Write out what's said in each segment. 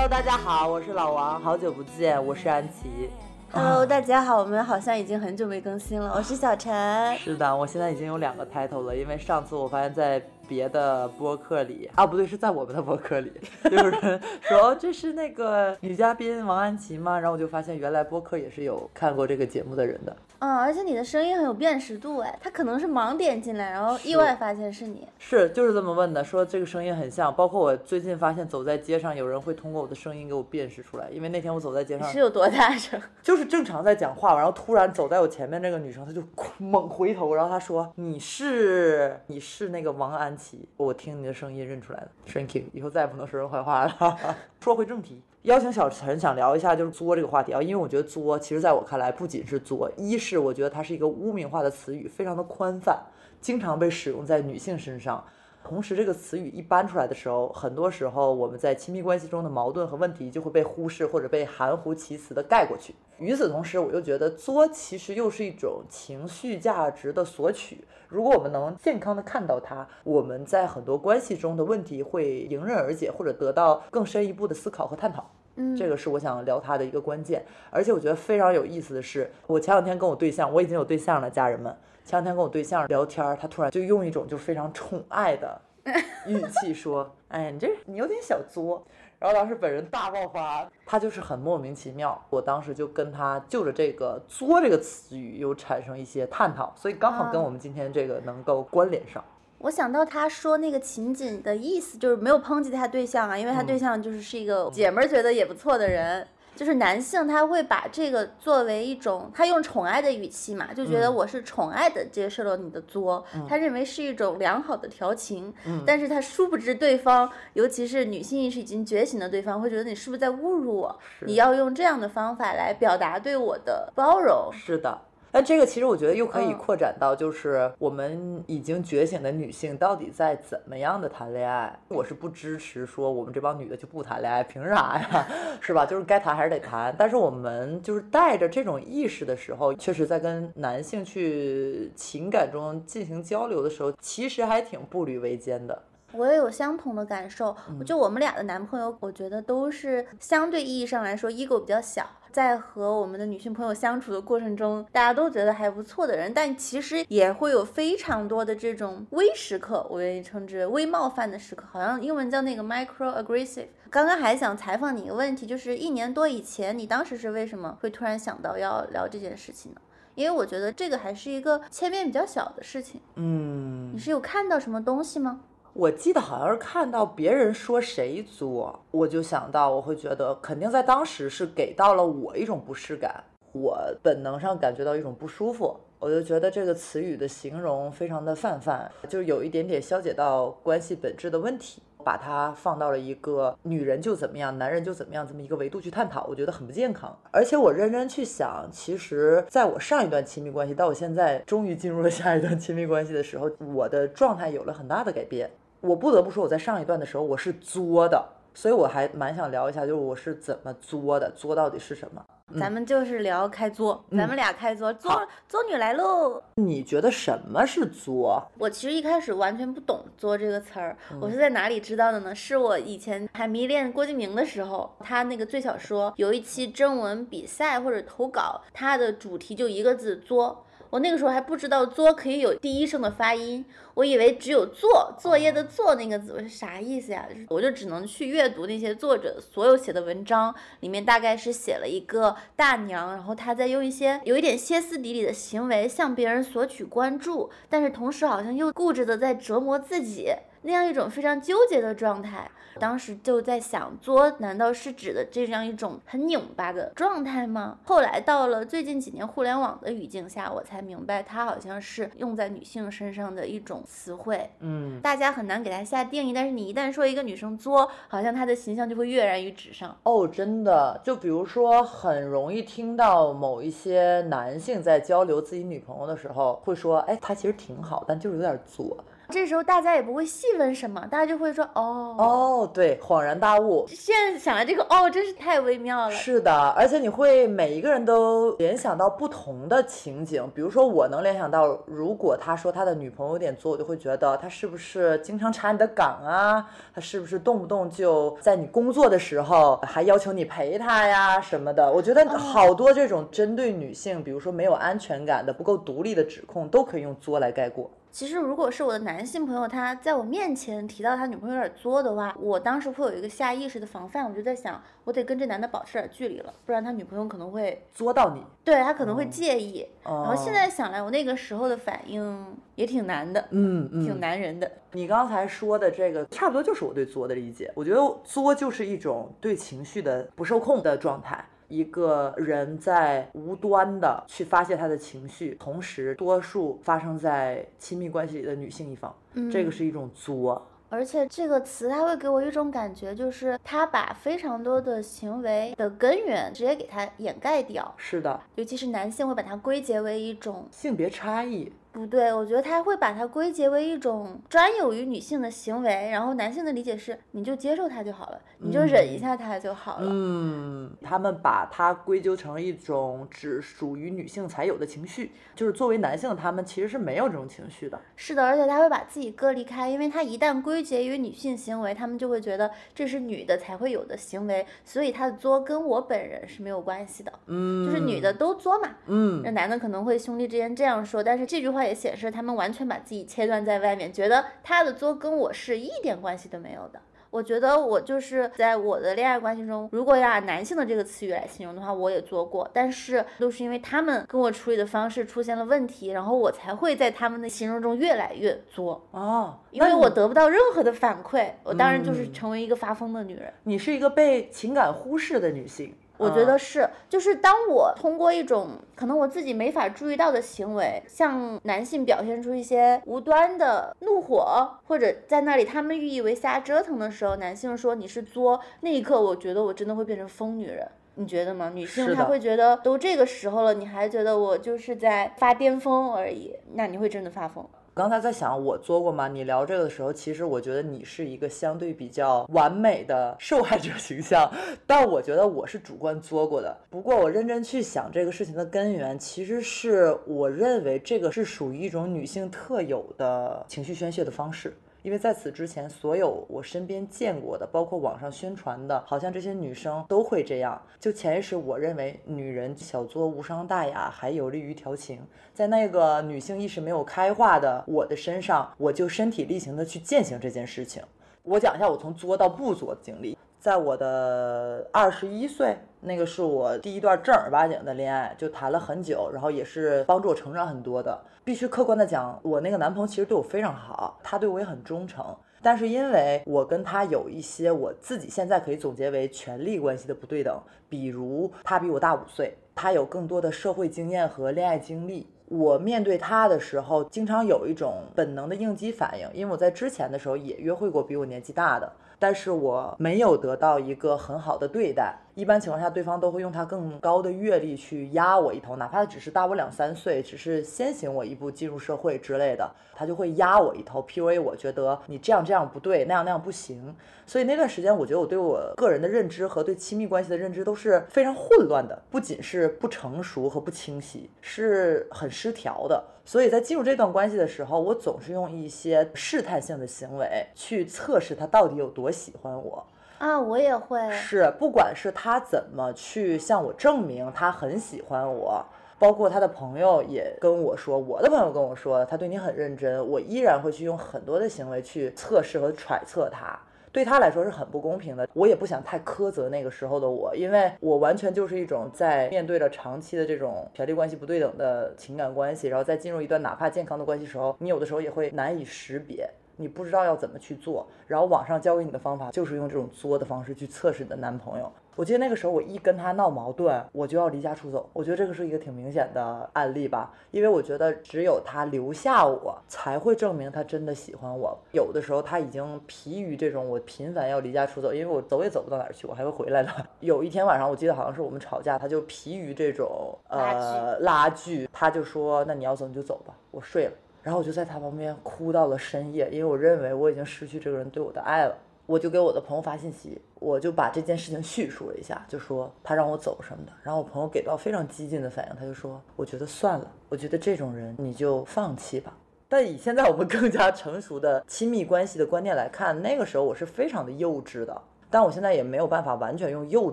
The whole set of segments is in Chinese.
Hello，大家好，我是老王，好久不见，我是安琪。Hello，大家好，我们好像已经很久没更新了。我是小陈。是的，我现在已经有两个 title 了，因为上次我发现，在别的播客里啊，不对，是在我们的播客里，有人说哦，这是那个女嘉宾王安琪吗？然后我就发现，原来播客也是有看过这个节目的人的。嗯，而且你的声音很有辨识度，哎，他可能是盲点进来，然后意外发现是你。是，就是这么问的，说这个声音很像。包括我最近发现，走在街上，有人会通过我的声音给我辨识出来，因为那天我走在街上，你是有多大声？就是正常在讲话，然后突然走在我前面那个女生，她就猛回头，然后她说：“你是你是那个王安琪，我听你的声音认出来的。”Thank you，以后再也不能说人坏话了。说回正题，邀请小陈想聊一下就是作这个话题啊，因为我觉得作其实在我看来不仅是作，一是我觉得它是一个污名化的词语，非常的宽泛，经常被使用在女性身上。同时，这个词语一搬出来的时候，很多时候我们在亲密关系中的矛盾和问题就会被忽视或者被含糊其辞的盖过去。与此同时，我又觉得作其实又是一种情绪价值的索取。如果我们能健康的看到它，我们在很多关系中的问题会迎刃而解，或者得到更深一步的思考和探讨。嗯，这个是我想聊他的一个关键。而且我觉得非常有意思的是，我前两天跟我对象，我已经有对象了，家人们。前两天跟我对象聊天，他突然就用一种就非常宠爱的 语气说：“哎，你这你有点小作。”然后当时本人大爆发，他就是很莫名其妙。我当时就跟他就着这个“作”这个词语有产生一些探讨，所以刚好跟我们今天这个能够关联上。我想到他说那个情景的意思，就是没有抨击他对象啊，因为他对象就是是一个姐们儿觉得也不错的人。就是男性他会把这个作为一种，他用宠爱的语气嘛，就觉得我是宠爱的接受了你的作，他认为是一种良好的调情，但是他殊不知对方，尤其是女性意识已经觉醒的对方，会觉得你是不是在侮辱我？你要用这样的方法来表达对我的包容。是的。但这个其实我觉得又可以嗯扩展到，就是我们已经觉醒的女性到底在怎么样的谈恋爱？我是不支持说我们这帮女的就不谈恋爱，凭啥呀？是吧？就是该谈还是得谈。但是我们就是带着这种意识的时候，确实在跟男性去情感中进行交流的时候，其实还挺步履维艰的。我也有相同的感受，嗯就我们俩的男朋友，我觉得都是相对意义上来说 ego 比较小，在和我们的女性朋友相处的过程中，大家都觉得还不错的人，但其实也会有非常多的这种微时刻，我愿意称之为微冒犯的时刻，好像英文叫那个 micro aggressive。刚刚还想采访你一个问题，就是一年多以前，你当时是为什么会突然想到要聊这件事情呢？因为我觉得这个还是一个切面比较小的事情，嗯你，是有看到什么东西吗？我记得好像是看到别人说谁作，我就想到，我会觉得肯定在当时是给到了我一种不适感，我本能上感觉到一种不舒服，我就觉得这个词语的形容非常的泛泛，就有一点点消解到关系本质的问题。把它放到了一个女人就怎么样，男人就怎么样这么一个维度去探讨，我觉得很不健康。而且我认真去想，其实在我上一段亲密关系到我现在终于进入了下一段亲密关系的时候，我的状态有了很大的改变。我不得不说，我在上一段的时候我是作的，所以我还蛮想聊一下，就是我是怎么作的，作到底是什么？咱们就是聊开作，咱们俩开作，作作女来喽！你觉得什么是作？我其实一开始完全不懂“作”这个词儿，我是在哪里知道的呢？是我以前还迷恋郭敬明的时候，他那个最小说有一期征文比赛或者投稿，它的主题就一个字“作”。我那个时候还不知道“作”可以有第一声的发音，我以为只有“作”作业的“作”那个字，我是啥意思呀？我就只能去阅读那些作者所有写的文章，里面大概是写了一个大娘，然后她在用一些有一点歇斯底里的行为向别人索取关注，但是同时好像又固执的在折磨自己。那样一种非常纠结的状态，当时就在想，作难道是指的这样一种很拧巴的状态吗？后来到了最近几年互联网的语境下，我才明白，它好像是用在女性身上的一种词汇。嗯，大家很难给它下定义，但是你一旦说一个女生作，好像她的形象就会跃然于纸上。哦，真的，就比如说，很容易听到某一些男性在交流自己女朋友的时候，会说，哎，她其实挺好，但就是有点作。这时候大家也不会细问什么，大家就会说哦哦，对，恍然大悟。现在想来这个哦，真是太微妙了。是的，而且你会每一个人都联想到不同的情景，比如说我能联想到，如果他说他的女朋友有点作，我就会觉得他是不是经常查你的岗啊？他是不是动不动就在你工作的时候还要求你陪他呀什么的？我觉得好多这种针对女性，比如说没有安全感的、不够独立的指控，都可以用作来概括。其实，如果是我的男性朋友，他在我面前提到他女朋友有点作的话，我当时会有一个下意识的防范，我就在想，我得跟这男的保持点距离了，不然他女朋友可能会作到你，对他可能会介意。然后现在想来，我那个时候的反应也挺难的，嗯嗯，挺男人的。你刚才说的这个，差不多就是我对作的理解。我觉得作就是一种对情绪的不受控的状态。一个人在无端的去发泄他的情绪，同时多数发生在亲密关系里的女性一方，这个是一种作。而且这个词它会给我一种感觉，就是他把非常多的行为的根源直接给它掩盖掉。是的，尤其是男性会把它归结为一种性别差异。不对，我觉得他会把它归结为一种专有于女性的行为，然后男性的理解是，你就接受它就好了，你就忍一下它就好了。嗯，他们把它归咎成一种只属于女性才有的情绪，就是作为男性，他们其实是没有这种情绪的。是的，而且他会把自己割离开，因为他一旦归结于女性行为，他们就会觉得这是女的才会有的行为，所以他的作跟我本人是没有关系的。嗯，就是女的都作嘛。嗯，那男的可能会兄弟之间这样说，但是这句话。也显示他们完全把自己切断在外面，觉得他的作跟我是一点关系都没有的。我觉得我就是在我的恋爱关系中，如果要按男性的这个词语来形容的话，我也做过，但是都是因为他们跟我处理的方式出现了问题，然后我才会在他们的形容中越来越作哦，因为我得不到任何的反馈，我当然就是成为一个发疯的女人。你是一个被情感忽视的女性。我觉得是，就是当我通过一种可能我自己没法注意到的行为，向男性表现出一些无端的怒火，或者在那里他们寓意为瞎折腾的时候，男性说你是作，那一刻我觉得我真的会变成疯女人，你觉得吗？女性她会觉得都这个时候了，你还觉得我就是在发巅峰而已，那你会真的发疯。刚才在想我作过吗？你聊这个的时候，其实我觉得你是一个相对比较完美的受害者形象，但我觉得我是主观作过的。不过我认真去想这个事情的根源，其实是我认为这个是属于一种女性特有的情绪宣泄的方式。因为在此之前，所有我身边见过的，包括网上宣传的，好像这些女生都会这样。就潜意识，我认为女人小作无伤大雅，还有利于调情。在那个女性意识没有开化的我的身上，我就身体力行的去践行这件事情。我讲一下我从作到不作的经历。在我的二十一岁，那个是我第一段正儿八经的恋爱，就谈了很久，然后也是帮助我成长很多的。必须客观的讲，我那个男朋友其实对我非常好，他对我也很忠诚。但是因为我跟他有一些我自己现在可以总结为权力关系的不对等，比如他比我大五岁，他有更多的社会经验和恋爱经历。我面对他的时候，经常有一种本能的应激反应，因为我在之前的时候也约会过比我年纪大的。但是我没有得到一个很好的对待。一般情况下，对方都会用他更高的阅历去压我一头，哪怕只是大我两三岁，只是先行我一步进入社会之类的，他就会压我一头，PUA 我觉得你这样这样不对，那样那样不行。所以那段时间，我觉得我对我个人的认知和对亲密关系的认知都是非常混乱的，不仅是不成熟和不清晰，是很失调的。所以在进入这段关系的时候，我总是用一些试探性的行为去测试他到底有多喜欢我。啊，我也会是，不管是他怎么去向我证明他很喜欢我，包括他的朋友也跟我说，我的朋友跟我说他对你很认真，我依然会去用很多的行为去测试和揣测他，对他来说是很不公平的。我也不想太苛责那个时候的我，因为我完全就是一种在面对着长期的这种权力关系不对等的情感关系，然后再进入一段哪怕健康的关系时候，你有的时候也会难以识别。你不知道要怎么去做，然后网上教给你的方法就是用这种作的方式去测试你的男朋友。我记得那个时候我一跟他闹矛盾，我就要离家出走。我觉得这个是一个挺明显的案例吧，因为我觉得只有他留下我，才会证明他真的喜欢我。有的时候他已经疲于这种我频繁要离家出走，因为我走也走不到哪儿去，我还会回来的。有一天晚上，我记得好像是我们吵架，他就疲于这种呃拉锯，他就说：“那你要走你就走吧，我睡了。”然后我就在他旁边哭到了深夜，因为我认为我已经失去这个人对我的爱了。我就给我的朋友发信息，我就把这件事情叙述了一下，就说他让我走什么的。然后我朋友给到非常激进的反应，他就说：“我觉得算了，我觉得这种人你就放弃吧。”但以现在我们更加成熟的亲密关系的观念来看，那个时候我是非常的幼稚的。但我现在也没有办法完全用幼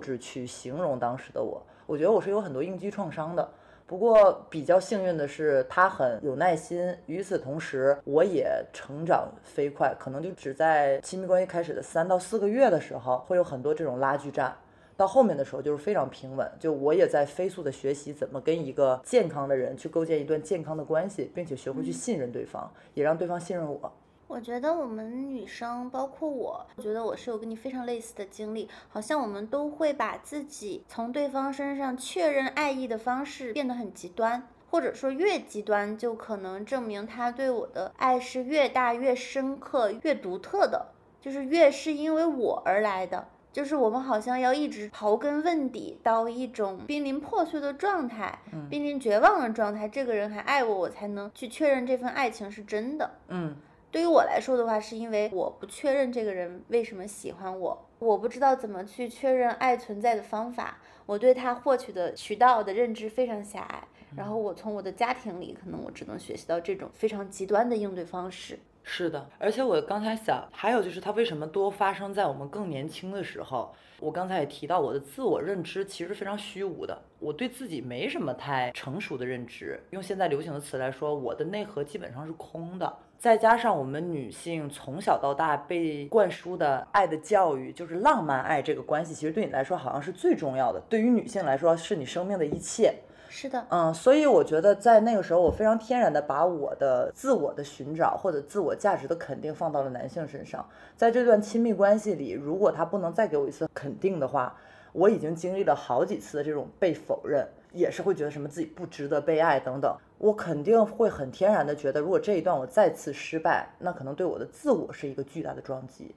稚去形容当时的我。我觉得我是有很多应激创伤的。不过比较幸运的是，他很有耐心。与此同时，我也成长飞快，可能就只在亲密关系开始的三到四个月的时候，会有很多这种拉锯战。到后面的时候，就是非常平稳。就我也在飞速的学习怎么跟一个健康的人去构建一段健康的关系，并且学会去信任对方，也让对方信任我。我觉得我们女生，包括我，我觉得我是有跟你非常类似的经历，好像我们都会把自己从对方身上确认爱意的方式变得很极端，或者说越极端，就可能证明他对我的爱是越大、越深刻、越独特的，就是越是因为我而来的，就是我们好像要一直刨根问底到一种濒临破碎的状态，濒临绝望的状态，这个人还爱我，我才能去确认这份爱情是真的。嗯。对于我来说的话，是因为我不确认这个人为什么喜欢我，我不知道怎么去确认爱存在的方法，我对他获取的渠道的认知非常狭隘，然后我从我的家庭里，可能我只能学习到这种非常极端的应对方式。是的，而且我刚才想，还有就是它为什么多发生在我们更年轻的时候？我刚才也提到，我的自我认知其实非常虚无的，我对自己没什么太成熟的认知。用现在流行的词来说，我的内核基本上是空的。再加上我们女性从小到大被灌输的爱的教育，就是浪漫爱这个关系，其实对你来说好像是最重要的。对于女性来说，是你生命的一切。是的，嗯，所以我觉得在那个时候，我非常天然的把我的自我的寻找或者自我价值的肯定放到了男性身上。在这段亲密关系里，如果他不能再给我一次肯定的话，我已经经历了好几次的这种被否认，也是会觉得什么自己不值得被爱等等。我肯定会很天然的觉得，如果这一段我再次失败，那可能对我的自我是一个巨大的撞击。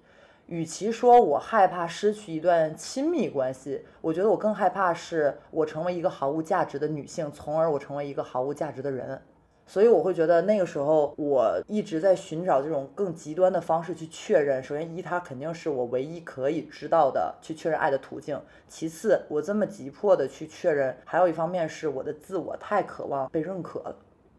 与其说我害怕失去一段亲密关系，我觉得我更害怕是我成为一个毫无价值的女性，从而我成为一个毫无价值的人。所以我会觉得那个时候我一直在寻找这种更极端的方式去确认。首先，一，它肯定是我唯一可以知道的去确认爱的途径；其次，我这么急迫的去确认，还有一方面是我的自我太渴望被认可了。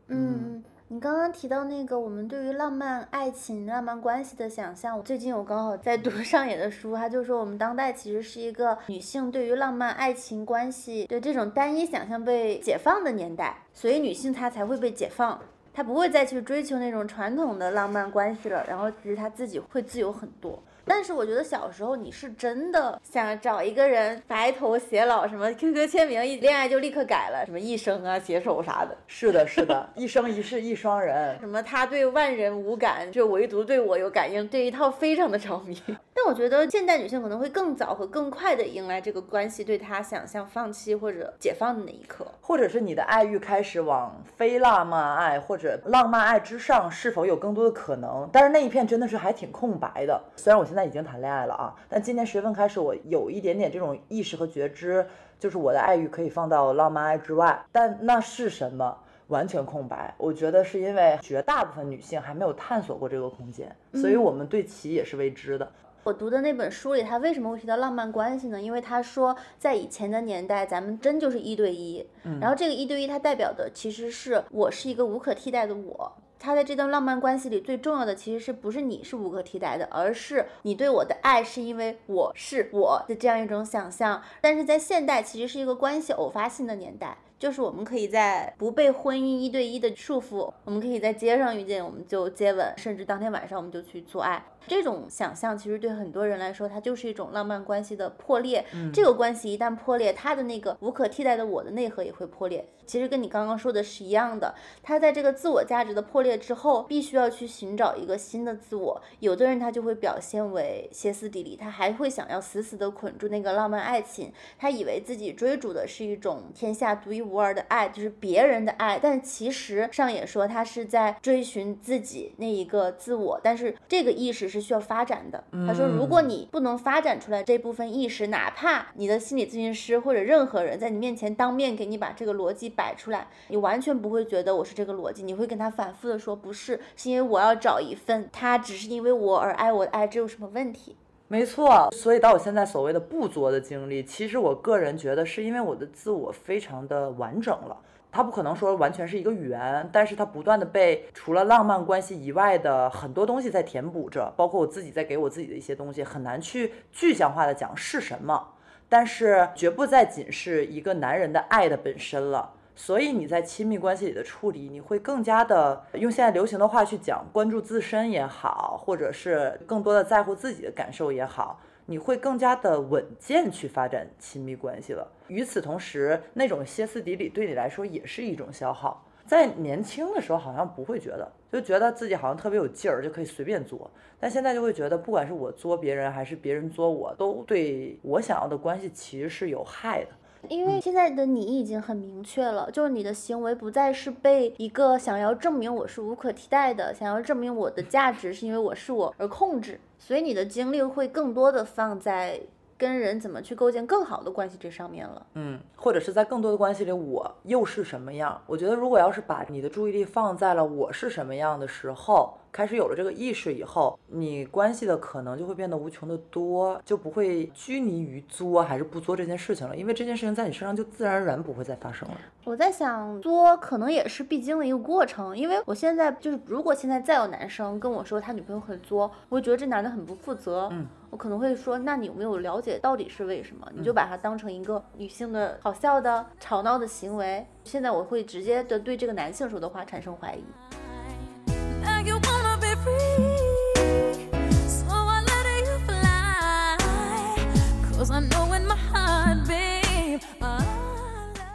嗯。你刚刚提到那个我们对于浪漫爱情、浪漫关系的想象，最近我刚好在读 上野的书，他就说我们当代其实是一个女性对于浪漫爱情关系的这种单一想象被解放的年代，所以女性她才会被解放，她不会再去追求那种传统的浪漫关系了，然后其实她自己会自由很多。但是我觉得小时候你是真的想找一个人白头偕老，什么 QQ 签名一恋爱就立刻改了，什么一生啊携手啥的。是的，是的，一生一世一双人。什么他对万人无感，就唯独对我有感应，这一套非常的着迷。但我觉得现代女性可能会更早和更快的迎来这个关系对她想象放弃或者解放的那一刻，或者是你的爱欲开始往非浪漫爱或者浪漫爱之上，是否有更多的可能？但是那一片真的是还挺空白的。虽然我现在已经谈恋爱了啊，但今年十月份开始，我有一点点这种意识和觉知，就是我的爱欲可以放到浪漫爱之外。但那是什么？完全空白。我觉得是因为绝大部分女性还没有探索过这个空间，所以我们对其也是未知的。我读的那本书里，他为什么会提到浪漫关系呢？因为他说，在以前的年代，咱们真就是一对一。嗯然后这个一对一，它代表的其实是我是一个无可替代的我。他在这段浪漫关系里，最重要的其实是不是你是无可替代的，而是你对我的爱是因为我是我的这样一种想象。但是在现代，其实是一个关系偶发性的年代。就是我们可以在不被婚姻一对一的束缚，我们可以在街上遇见，我们就接吻，甚至当天晚上我们就去做爱。这种想象其实对很多人来说，它就是一种浪漫关系的破裂。这个关系一旦破裂，他的那个无可替代的我的内核也会破裂。其实跟你刚刚说的是一样的，他在这个自我价值的破裂之后，必须要去寻找一个新的自我。有的人他就会表现为歇斯底里，他还会想要死死的捆住那个浪漫爱情，他以为自己追逐的是一种天下独一无二的爱，就是别人的爱。但其实上也说他是在追寻自己那一个自我，但是这个意识是需要发展的。他说，如果你不能发展出来这部分意识，哪怕你的心理咨询师或者任何人在你面前当面给你把这个逻辑。摆出来，你完全不会觉得我是这个逻辑，你会跟他反复的说不是，是因为我要找一份他只是因为我而爱我的爱，这有什么问题？没错，所以到我现在所谓的不作的经历，其实我个人觉得是因为我的自我非常的完整了。它不可能说完全是一个圆，但是它不断的被除了浪漫关系以外的很多东西在填补着，包括我自己在给我自己的一些东西，很难去具象化的讲是什么，但是绝不再仅是一个男人的爱的本身了。所以你在亲密关系里的处理，你会更加的用现在流行的话去讲，关注自身也好，或者是更多的在乎自己的感受也好，你会更加的稳健去发展亲密关系了。与此同时，那种歇斯底里对你来说也是一种消耗。在年轻的时候好像不会觉得，就觉得自己好像特别有劲儿，就可以随便作。但现在就会觉得，不管是我作别人还是别人作我，都对我想要的关系其实是有害的。因为现在的你已经很明确了，就是你的行为不再是被一个想要证明我是无可替代的，想要证明我的价值是因为我是我而控制，所以你的精力会更多的放在跟人怎么去构建更好的关系这上面了。嗯，或者是在更多的关系里，我又是什么样？我觉得如果要是把你的注意力放在了我是什么样的时候。开始有了这个意识以后，你关系的可能就会变得无穷的多，就不会拘泥于作还是不作这件事情了，因为这件事情在你身上就自然而然不会再发生了。我在想，作可能也是必经的一个过程，因为我现在就是，如果现在再有男生跟我说他女朋友很作，我会觉得这男的很不负责。嗯，我可能会说，那你有没有了解到底是为什么？你就把它当成一个女性的好笑的吵闹的行为。现在我会直接的对这个男性说的话产生怀疑。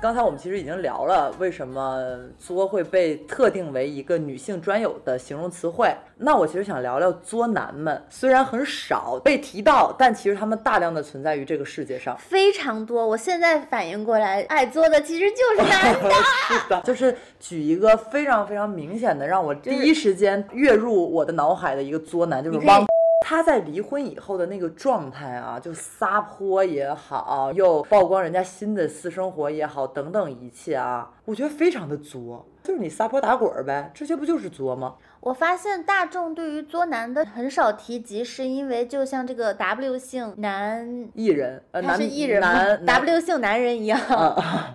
刚才我们其实已经聊了为什么作会被特定为一个女性专有的形容词汇。那我其实想聊聊作男们，虽然很少被提到，但其实他们大量的存在于这个世界上，非常多。我现在反应过来，爱作的其实就是男的。是的，就是举一个非常非常明显的，让我第一时间跃入我的脑海的一个作男，就是汪。他在离婚以后的那个状态啊，就撒泼也好，又曝光人家新的私生活也好，等等一切啊，我觉得非常的作，就是你撒泼打滚呗，这些不就是作吗？我发现大众对于作男的很少提及，是因为就像这个 W 姓男艺人，他是艺人男 W 姓男人一样，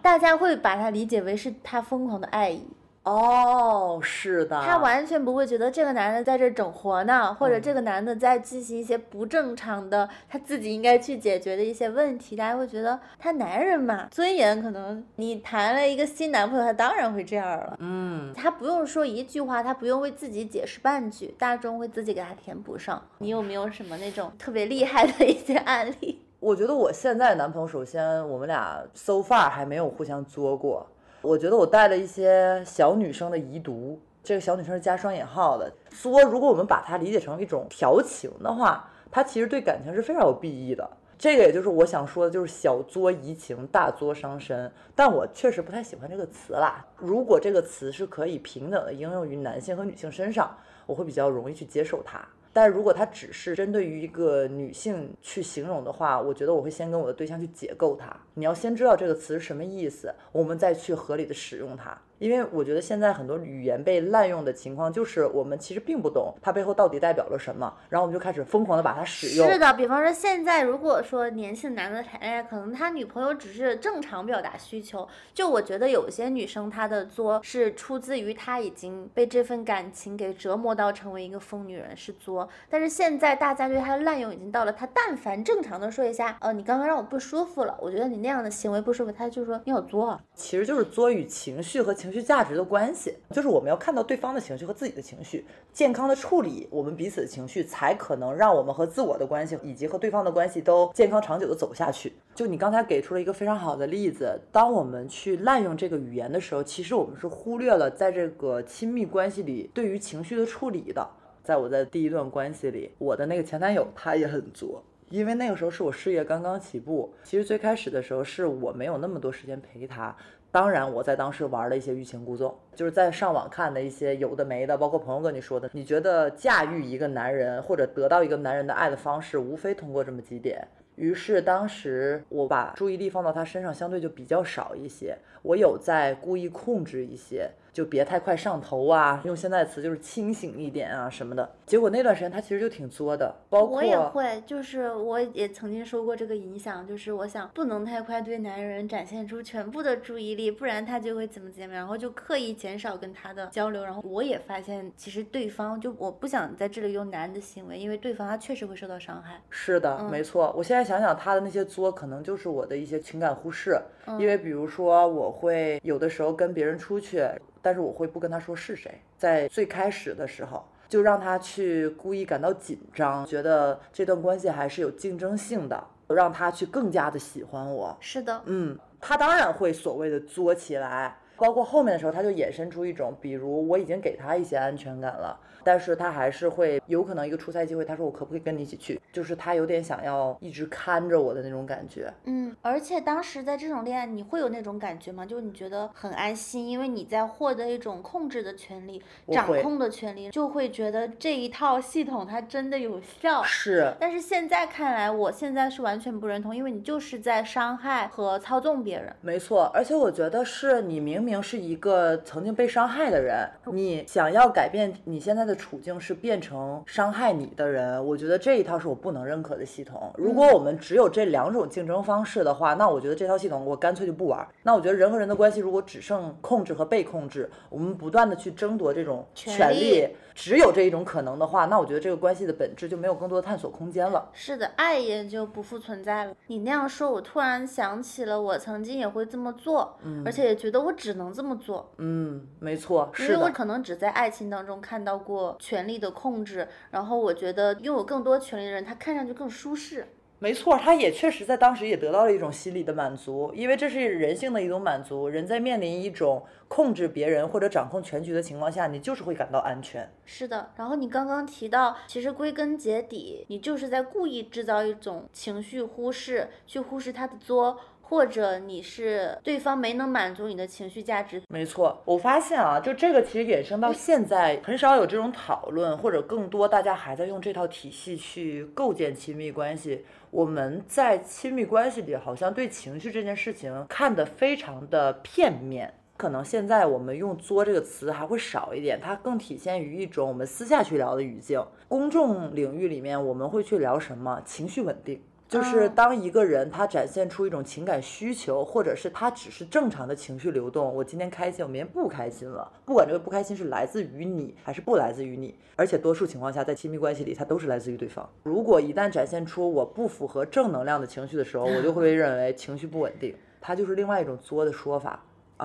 大家会把他理解为是他疯狂的爱意。哦，是的，他完全不会觉得这个男的在这整活呢，或者这个男的在进行一些不正常的，他自己应该去解决的一些问题。大家会觉得他男人嘛，尊严可能你谈了一个新男朋友，他当然会这样了。嗯，他不用说一句话，他不用为自己解释半句，大众会自己给他填补上。你有没有什么那种特别厉害的一些案例？我觉得我现在男朋友，首先我们俩 so far 还没有互相作过。我觉得我带了一些小女生的遗毒，这个小女生是加双引号的。作，如果我们把它理解成一种调情的话，它其实对感情是非常有裨益的。这个也就是我想说的，就是小作怡情，大作伤身。但我确实不太喜欢这个词啦。如果这个词是可以平等的应用于男性和女性身上，我会比较容易去接受它。但如果它只是针对于一个女性去形容的话，我觉得我会先跟我的对象去解构它。你要先知道这个词是什么意思，我们再去合理的使用它。因为我觉得现在很多语言被滥用的情况，就是我们其实并不懂它背后到底代表了什么，然后我们就开始疯狂的把它使用。是的，比方说现在如果说年轻男的谈恋爱，可能他女朋友只是正常表达需求。就我觉得有些女生她的作是出自于她已经被这份感情给折磨到成为一个疯女人是作，但是现在大家对他的滥用已经到了，他但凡正常的说一下，呃，你刚刚让我不舒服了，我觉得你那样的行为不舒服，他就说你好作，其实就是作与情绪和。情绪价值的关系，就是我们要看到对方的情绪和自己的情绪，健康的处理我们彼此的情绪，才可能让我们和自我的关系以及和对方的关系都健康长久的走下去。就你刚才给出了一个非常好的例子，当我们去滥用这个语言的时候，其实我们是忽略了在这个亲密关系里对于情绪的处理的。在我的第一段关系里，我的那个前男友他也很作，因为那个时候是我事业刚刚起步，其实最开始的时候是我没有那么多时间陪他。当然，我在当时玩了一些欲擒故纵，就是在上网看的一些有的没的，包括朋友跟你说的。你觉得驾驭一个男人或者得到一个男人的爱的方式，无非通过这么几点：于是当时我把注意力放到他身上，相对就比较少一些。我有在故意控制一些。就别太快上头啊，用现在词就是清醒一点啊什么的。结果那段时间他其实就挺作的，包括我也会，就是我也曾经受过这个影响，就是我想不能太快对男人展现出全部的注意力，不然他就会怎么怎么样，然后就刻意减少跟他的交流。然后我也发现，其实对方就我不想在这里用男人的行为，因为对方他确实会受到伤害。是的，没错。我现在想想他的那些作，可能就是我的一些情感忽视，因为比如说我会有的时候跟别人出去。但是我会不跟他说是谁，在最开始的时候就让他去故意感到紧张，觉得这段关系还是有竞争性的，让他去更加的喜欢我。是的，嗯，他当然会所谓的作起来，包括后面的时候，他就衍生出一种，比如我已经给他一些安全感了。但是他还是会有可能一个出差机会，他说我可不可以跟你一起去？就是他有点想要一直看着我的那种感觉。嗯，而且当时在这种恋爱，你会有那种感觉吗？就是你觉得很安心，因为你在获得一种控制的权利、掌控的权利，就会觉得这一套系统它真的有效。是。但是现在看来，我现在是完全不认同，因为你就是在伤害和操纵别人。没错，而且我觉得是你明明是一个曾经被伤害的人，你想要改变你现在的。的处境是变成伤害你的人，我觉得这一套是我不能认可的系统。如果我们只有这两种竞争方式的话，那我觉得这套系统我干脆就不玩。那我觉得人和人的关系如果只剩控制和被控制，我们不断的去争夺这种权利。只有这一种可能的话，那我觉得这个关系的本质就没有更多的探索空间了。是的，爱也就不复存在了。你那样说，我突然想起了我曾经也会这么做，嗯，而且也觉得我只能这么做。嗯，没错，因为我可能只在爱情当中看到过权力的控制，然后我觉得拥有更多权力的人，他看上去更舒适。没错，他也确实在当时也得到了一种心理的满足，因为这是人性的一种满足。人在面临一种控制别人或者掌控全局的情况下，你就是会感到安全。是的，然后你刚刚提到，其实归根结底，你就是在故意制造一种情绪忽视，去忽视他的作。或者你是对方没能满足你的情绪价值，没错。我发现啊，就这个其实衍生到现在很少有这种讨论，或者更多大家还在用这套体系去构建亲密关系。我们在亲密关系里好像对情绪这件事情看得非常的片面，可能现在我们用“作”这个词还会少一点，它更体现于一种我们私下去聊的语境。公众领域里面我们会去聊什么？情绪稳定。就是当一个人他展现出一种情感需求，或者是他只是正常的情绪流动，我今天开心，我明天不开心了，不管这个不开心是来自于你还是不来自于你，而且多数情况下在亲密关系里，它都是来自于对方。如果一旦展现出我不符合正能量的情绪的时候，我就会被认为情绪不稳定，它就是另外一种作的说法。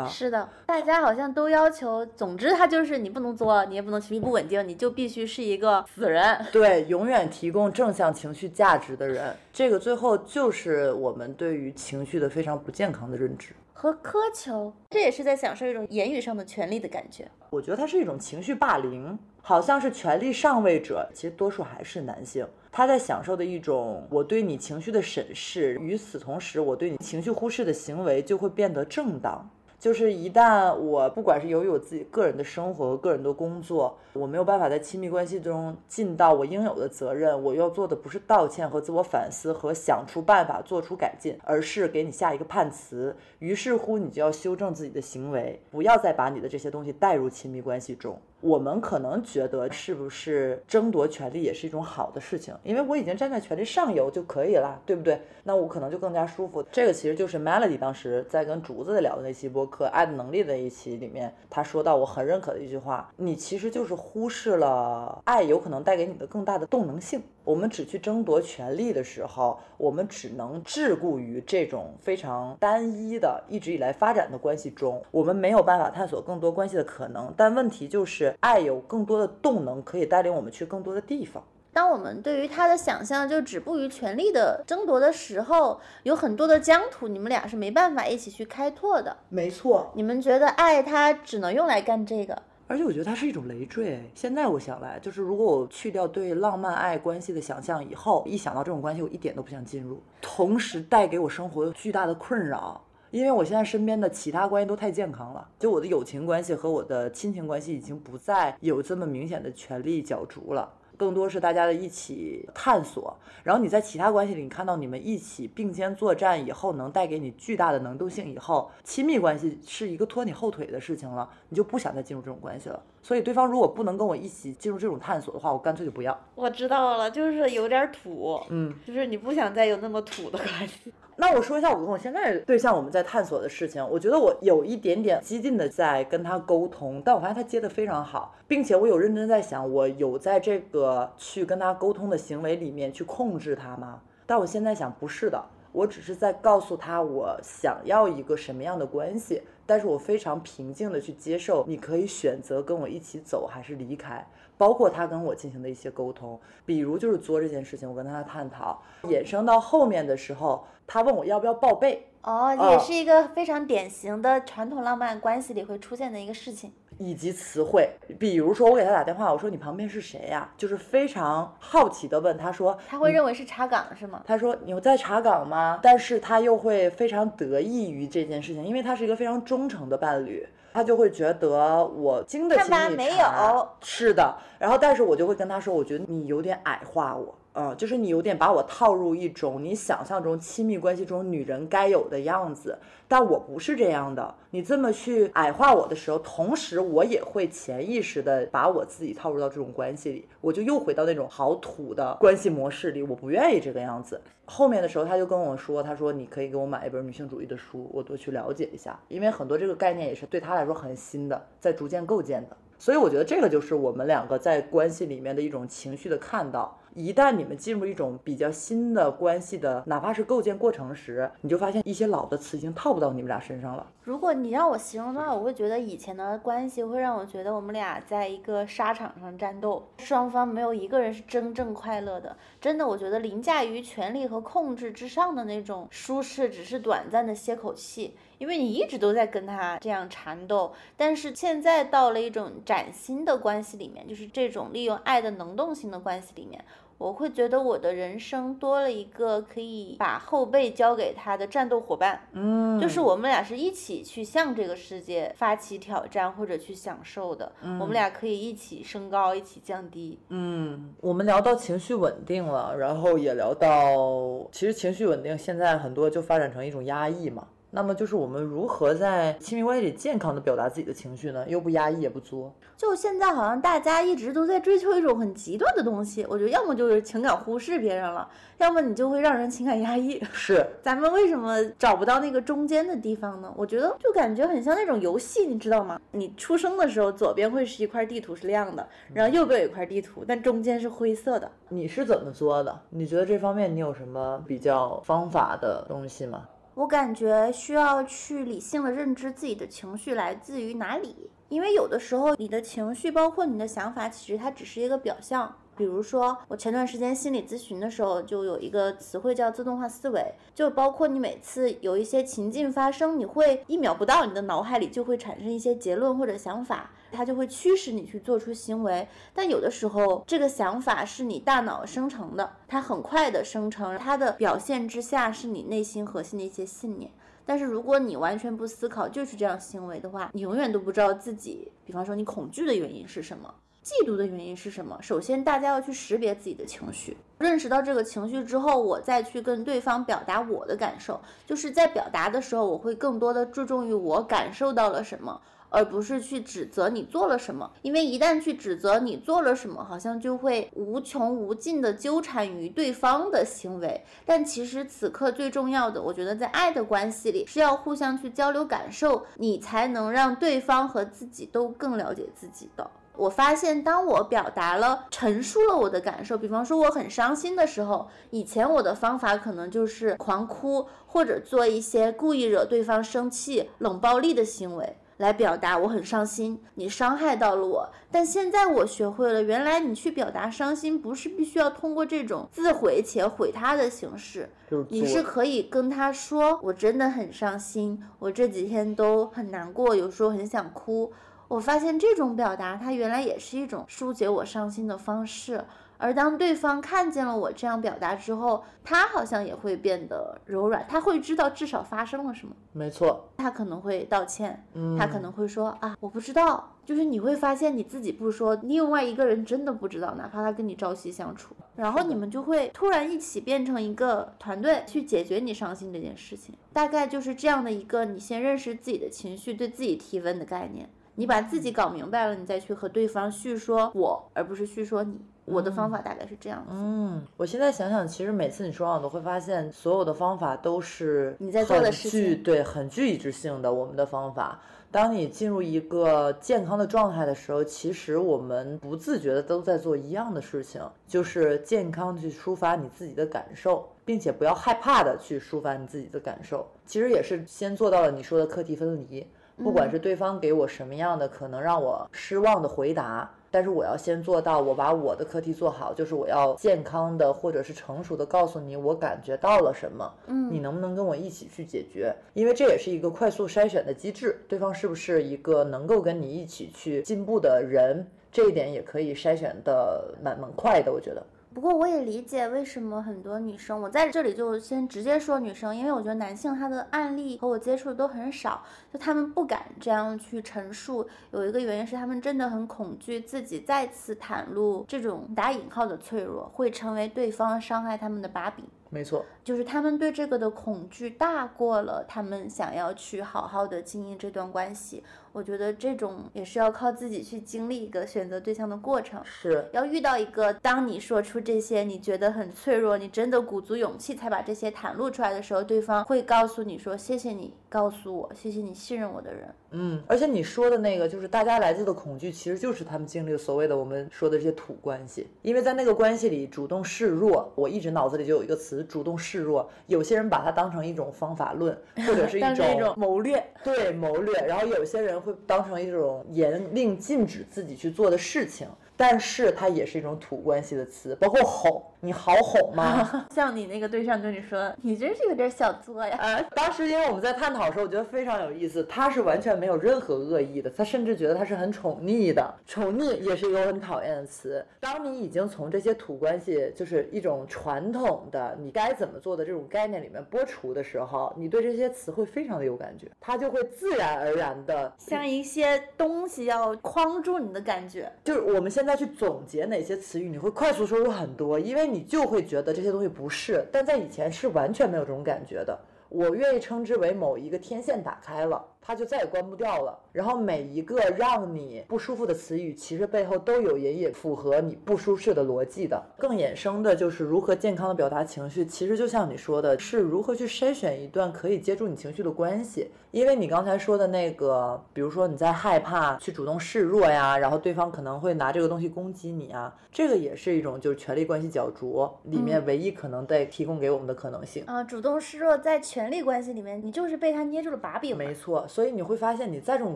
是的，大家好像都要求，总之他就是你不能作，你也不能情绪不稳定，你就必须是一个死人。对，永远提供正向情绪价值的人，这个最后就是我们对于情绪的非常不健康的认知和苛求。这也是在享受一种言语上的权利的感觉。我觉得它是一种情绪霸凌，好像是权力上位者，其实多数还是男性，他在享受的一种我对你情绪的审视。与此同时，我对你情绪忽视的行为就会变得正当。就是一旦我不管是由于我自己个人的生活和个人的工作，我没有办法在亲密关系中尽到我应有的责任，我要做的不是道歉和自我反思和想出办法做出改进，而是给你下一个判词。于是乎，你就要修正自己的行为，不要再把你的这些东西带入亲密关系中。我们可能觉得是不是争夺权利也是一种好的事情，因为我已经站在权力上游就可以了，对不对？那我可能就更加舒服。这个其实就是 Melody 当时在跟竹子的聊的那期播客《爱的能力》的一期里面，他说到我很认可的一句话：你其实就是忽视了爱有可能带给你的更大的动能性。我们只去争夺权力的时候，我们只能桎梏于这种非常单一的、一直以来发展的关系中，我们没有办法探索更多关系的可能。但问题就是，爱有更多的动能，可以带领我们去更多的地方。当我们对于他的想象就止步于权力的争夺的时候，有很多的疆土，你们俩是没办法一起去开拓的。没错，你们觉得爱它只能用来干这个。而且我觉得它是一种累赘。现在我想来，就是如果我去掉对浪漫爱关系的想象以后，一想到这种关系，我一点都不想进入。同时带给我生活巨大的困扰，因为我现在身边的其他关系都太健康了。就我的友情关系和我的亲情关系已经不再有这么明显的权力角逐了。更多是大家的一起探索。然后你在其他关系里，你看到你们一起并肩作战以后，能带给你巨大的能动性以后，亲密关系是一个拖你后腿的事情了，你就不想再进入这种关系了。所以对方如果不能跟我一起进入这种探索的话，我干脆就不要。我知道了，就是有点土，嗯，就是你不想再有那么土的关系。那我说一下我跟我现在对象我们在探索的事情，我觉得我有一点点激进的在跟他沟通，但我发现他接的非常好，并且我有认真在想，我有在这个去跟他沟通的行为里面去控制他吗？但我现在想不是的，我只是在告诉他我想要一个什么样的关系，但是我非常平静的去接受，你可以选择跟我一起走还是离开。包括他跟我进行的一些沟通，比如就是做这件事情，我跟他探讨，衍生到后面的时候，他问我要不要报备，哦，也是一个非常典型的传统浪漫关系里会出现的一个事情。以及词汇，比如说我给他打电话，我说你旁边是谁呀？就是非常好奇的问，他说他会认为是查岗是吗？他说你在查岗吗？但是他又会非常得意于这件事情，因为他是一个非常忠诚的伴侣。他就会觉得我经得起你没有，是的。然后，但是我就会跟他说，我觉得你有点矮化我，嗯，就是你有点把我套入一种你想象中亲密关系中女人该有的样子。但我不是这样的，你这么去矮化我的时候，同时我也会潜意识的把我自己套入到这种关系里，我就又回到那种好土的关系模式里，我不愿意这个样子。后面的时候，他就跟我说，他说你可以给我买一本女性主义的书，我多去了解一下，因为很多这个概念也是对他来说很新的，在逐渐构建的。所以我觉得这个就是我们两个在关系里面的一种情绪的看到。一旦你们进入一种比较新的关系的，哪怕是构建过程时，你就发现一些老的词已经套不到你们俩身上了。如果你让我形容的话，我会觉得以前的关系会让我觉得我们俩在一个沙场上战斗，双方没有一个人是真正快乐的。真的，我觉得凌驾于权力和控制之上的那种舒适，只是短暂的歇口气。因为你一直都在跟他这样缠斗，但是现在到了一种崭新的关系里面，就是这种利用爱的能动性的关系里面，我会觉得我的人生多了一个可以把后背交给他的战斗伙伴，嗯，就是我们俩是一起去向这个世界发起挑战或者去享受的，我们俩可以一起升高，一起降低。嗯，我们聊到情绪稳定了，然后也聊到，其实情绪稳定现在很多就发展成一种压抑嘛。那么就是我们如何在亲密关系里健康的表达自己的情绪呢？又不压抑也不作。就现在好像大家一直都在追求一种很极端的东西，我觉得要么就是情感忽视别人了，要么你就会让人情感压抑。是，咱们为什么找不到那个中间的地方呢？我觉得就感觉很像那种游戏，你知道吗？你出生的时候左边会是一块地图是亮的，然后右边有一块地图，但中间是灰色的。你是怎么做的？你觉得这方面你有什么比较方法的东西吗？我感觉需要去理性的认知自己的情绪来自于哪里，因为有的时候你的情绪，包括你的想法，其实它只是一个表象。比如说，我前段时间心理咨询的时候，就有一个词汇叫自动化思维，就包括你每次有一些情境发生，你会一秒不到，你的脑海里就会产生一些结论或者想法，它就会驱使你去做出行为。但有的时候，这个想法是你大脑生成的，它很快的生成，它的表现之下是你内心核心的一些信念。但是如果你完全不思考，就是这样行为的话，你永远都不知道自己，比方说你恐惧的原因是什么。嫉妒的原因是什么？首先，大家要去识别自己的情绪，认识到这个情绪之后，我再去跟对方表达我的感受。就是在表达的时候，我会更多的注重于我感受到了什么，而不是去指责你做了什么。因为一旦去指责你做了什么，好像就会无穷无尽的纠缠于对方的行为。但其实此刻最重要的，我觉得在爱的关系里是要互相去交流感受，你才能让对方和自己都更了解自己的。我发现，当我表达了、陈述了我的感受，比方说我很伤心的时候，以前我的方法可能就是狂哭，或者做一些故意惹对方生气、冷暴力的行为来表达我很伤心，你伤害到了我。但现在我学会了，原来你去表达伤心，不是必须要通过这种自毁且毁他的形式，你是可以跟他说，我真的很伤心，我这几天都很难过，有时候很想哭。我发现这种表达，它原来也是一种疏解我伤心的方式，而当对方看见了我这样表达之后，他好像也会变得柔软，他会知道至少发生了什么。没错，他可能会道歉，嗯他可能会说啊，我不知道。就是你会发现你自己不说，另外一个人真的不知道，哪怕他跟你朝夕相处，然后你们就会突然一起变成一个团队去解决你伤心这件事情。大概就是这样的一个，你先认识自己的情绪，对自己提问的概念。你把自己搞明白了，你再去和对方叙说我，而不是叙说你。我的方法大概是这样子。嗯，我现在想想，其实每次你说完，我都会发现所有的方法都是你在做的很事情具对，很具一致性的。我们的方法，当你进入一个健康的状态的时候，其实我们不自觉的都在做一样的事情，就是健康地去抒发你自己的感受，并且不要害怕的去抒发你自己的感受。其实也是先做到了你说的课题分离，不管是对方给我什么样的可能让我失望的回答。但是我要先做到，我把我的课题做好，就是我要健康的或者是成熟的告诉你，我感觉到了什么，嗯你能不能跟我一起去解决？因为这也是一个快速筛选的机制，对方是不是一个能够跟你一起去进步的人，这一点也可以筛选的蛮蛮快的，我觉得。不过我也理解为什么很多女生，我在这里就先直接说女生，因为我觉得男性他的案例和我接触的都很少，就他们不敢这样去陈述。有一个原因是他们真的很恐惧自己再次袒露这种打引号的脆弱，会成为对方伤害他们的把柄。没错，就是他们对这个的恐惧大过了他们想要去好好的经营这段关系。我觉得这种也是要靠自己去经历一个选择对象的过程。是要遇到一个，当你说出这些，你觉得很脆弱，你真的鼓足勇气才把这些袒露出来的时候，对方会告诉你说：“谢谢你告诉我，谢谢你信任我的人。嗯，而且你说的那个，就是大家来自的恐惧，其实就是他们经历的所谓的我们说的这些土关系。因为在那个关系里，主动示弱，我一直脑子里就有一个词“主动示弱”。有些人把它当成一种方法论，或者是一种谋略，对谋略。然后有些人会当成一种严令禁止自己去做的事情。但是它也是一种土关系的词，包括哄，你好哄吗？像你那个对象跟你说：“你真是有点小作呀。呃，当时因为我们在探讨的时候，我觉得非常有意思。他是完全没有任何恶意的，他甚至觉得他是很宠溺的。宠溺也是一个很讨厌的词。当你已经从这些土关系，就是一种传统的你该怎么做的这种概念里面剥除的时候，你对这些词会非常的有感觉，它就会自然而然的像一些东西要框住你的感觉。就是我们现在去总结哪些词语，你会快速说出很多，因为你就会觉得这些东西不是，但在以前是完全没有这种感觉的。我愿意称之为某一个天线打开了，它就再也关不掉了。然后每一个让你不舒服的词语，其实背后都有隐隐符合你不舒适的逻辑的。更衍生的就是如何健康的表达情绪，其实就像你说的，是如何去筛选一段可以接住你情绪的关系。因为你刚才说的那个，比如说你在害怕去主动示弱呀，然后对方可能会拿这个东西攻击你啊，这个也是一种就是权力关系角逐里面唯一可能在提供给我们的可能性。啊、主动示弱在权力关系里面，你就是被他捏住了把柄。没错，所以你会发现你在这种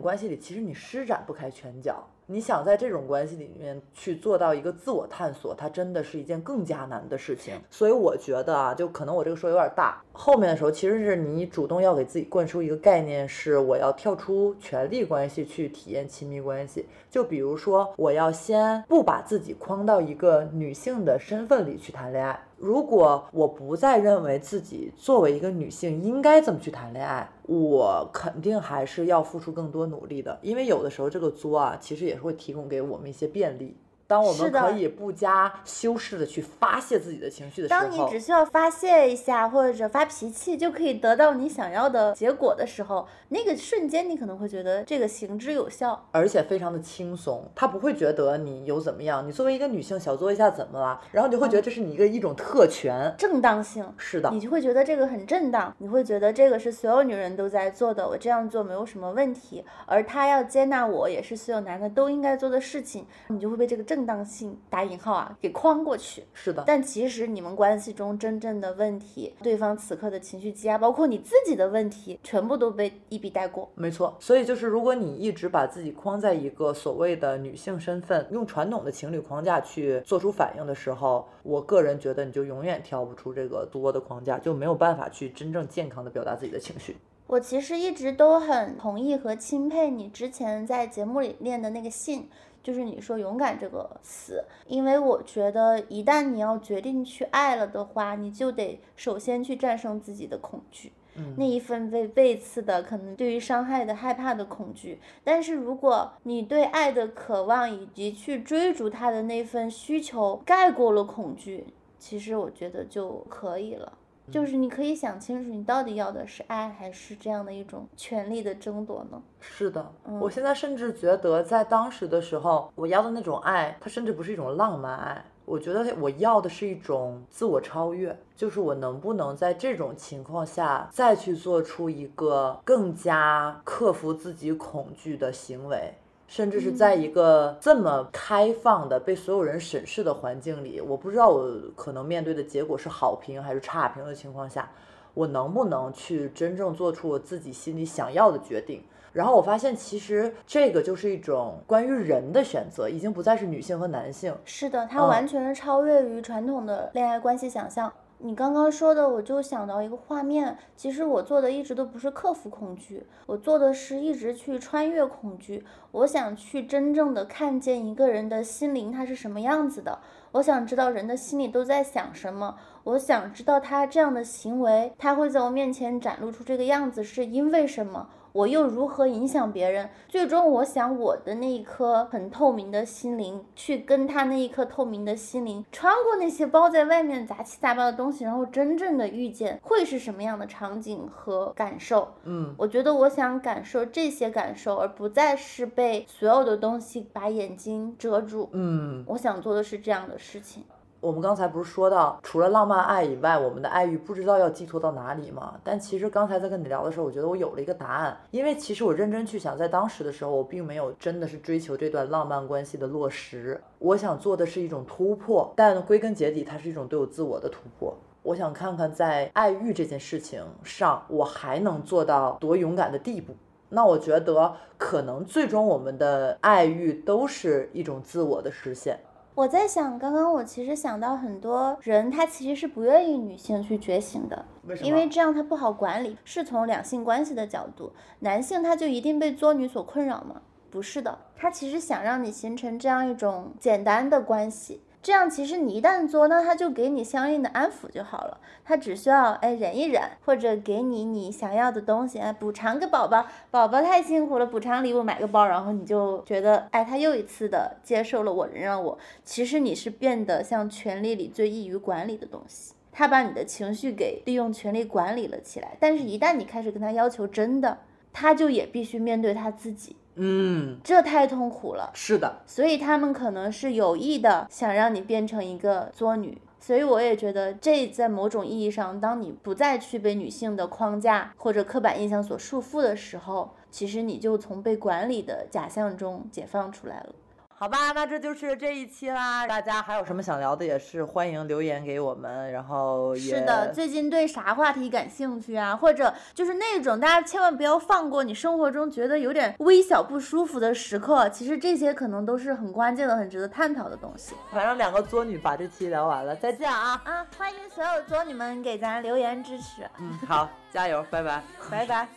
关系里，其实你施展不开拳脚。你想在这种关系里面去做到一个自我探索，它真的是一件更加难的事情。所以我觉得啊，就可能我这个说有点大，后面的时候其实是你主动要给自己灌输一个概念，是我要跳出权力关系去体验亲密关系。就比如说，我要先不把自己框到一个女性的身份里去谈恋爱。如果我不再认为自己作为一个女性应该怎么去谈恋爱，我肯定还是要付出更多努力的。因为有的时候这个作啊，其实也是会提供给我们一些便利。当我们可以不加修饰的去发泄自己的情绪的时候，当你只需要发泄一下或者发脾气就可以得到你想要的结果的时候，那个瞬间你可能会觉得这个行之有效。而且非常的轻松，他不会觉得你有怎么样，你作为一个女性小作一下怎么了，然后你就会觉得这是你一个一种特权。正当性，是的你，就会觉得这个很正当，你会觉得这个是所有女人都在做的，我这样做没有什么问题，而他要接纳我也是所有男的都应该做的事情，你就会被这个正当性打引号啊给框过去。是的，但其实你们关系中真正的问题，对方此刻的情绪积压，包括你自己的问题，全部都被一笔带过。没错，所以就是如果你一直把自己框在一个所谓的女性身份，用传统的情侣框架去做出反应的时候，我个人觉得你就永远跳不出这个多的框架，就没有办法去真正健康的表达自己的情绪。我其实一直都很同意和钦佩你之前在节目里练的那个信，就是你说勇敢这个词，因为我觉得一旦你要决定去爱了的话，你就得首先去战胜自己的恐惧。那一份被背刺的，可能对于伤害的害怕的恐惧。但是如果你对爱的渴望以及去追逐它的那份需求盖过了恐惧，其实我觉得就可以了。就是你可以想清楚，你到底要的是爱，还是这样的一种权力的争夺呢？是的，我现在甚至觉得，在当时的时候，我要的那种爱，它甚至不是一种浪漫爱。我觉得我要的是一种自我超越，就是我能不能在这种情况下再去做出一个更加克服自己恐惧的行为，甚至是在一个这么开放的被所有人审视的环境里，我不知道我可能面对的结果是好评还是差评的情况下，我能不能去真正做出我自己心里想要的决定。然后我发现，其实这个就是一种关于人的选择，已经不再是女性和男性。是的，它完全是超越于传统的恋爱关系想象。你刚刚说的，我就想到一个画面。其实我做的一直都不是克服恐惧，我做的是一直去穿越恐惧。我想去真正的看见一个人的心灵，他是什么样子的。我想知道人的心里都在想什么。我想知道他这样的行为，他会在我面前展露出这个样子，是因为什么？我又如何影响别人？最终，我想我的那一颗很透明的心灵，去跟他那一颗透明的心灵，穿过那些包在外面杂七杂八的东西，然后真正的遇见会是什么样的场景和感受？嗯，我觉得我想感受这些感受，而不再是被所有的东西把眼睛遮住。嗯，我想做的是这样的事情。我们刚才不是说到，除了浪漫爱以外，我们的爱欲不知道要寄托到哪里吗？但其实刚才在跟你聊的时候，我觉得我有了一个答案。因为其实我认真去想，在当时的时候，我并没有真的是追求这段浪漫关系的落实。我想做的是一种突破，但归根结底，它是一种对我自我的突破。我想看看在爱欲这件事情上，我还能做到多勇敢的地步。那我觉得，可能最终我们的爱欲都是一种自我的实现。我在想，刚刚我其实想到很多人，他其实是不愿意女性去觉醒的，为因为这样他不好管理。是从两性关系的角度，男性他就一定被作女所困扰吗？不是的，他其实想让你形成这样一种简单的关系。这样其实你一旦做，那他就给你相应的安抚就好了。他只需要哎忍一忍，或者给你你想要的东西，哎补偿个宝宝，宝宝太辛苦了，补偿礼物买个包，然后你就觉得哎他又一次的接受了我，忍让我。其实你是变得像权力里最易于管理的东西，他把你的情绪给利用权力管理了起来。但是，一旦你开始跟他要求真的，他就也必须面对他自己。嗯，这太痛苦了。是的，所以他们可能是有意的想让你变成一个作女。所以我也觉得，这在某种意义上，当你不再去被女性的框架或者刻板印象所束缚的时候，其实你就从被管理的假象中解放出来了。好吧，那这就是这一期啦。大家还有什么想聊的，也是欢迎留言给我们。然后是的，最近对啥话题感兴趣啊？或者就是那种大家千万不要放过你生活中觉得有点微小不舒服的时刻。其实这些可能都是很关键的、很值得探讨的东西。反正两个作女把这期聊完了，再见啊！啊，欢迎所有作女们给咱留言支持。嗯，好，加油，拜拜，拜拜。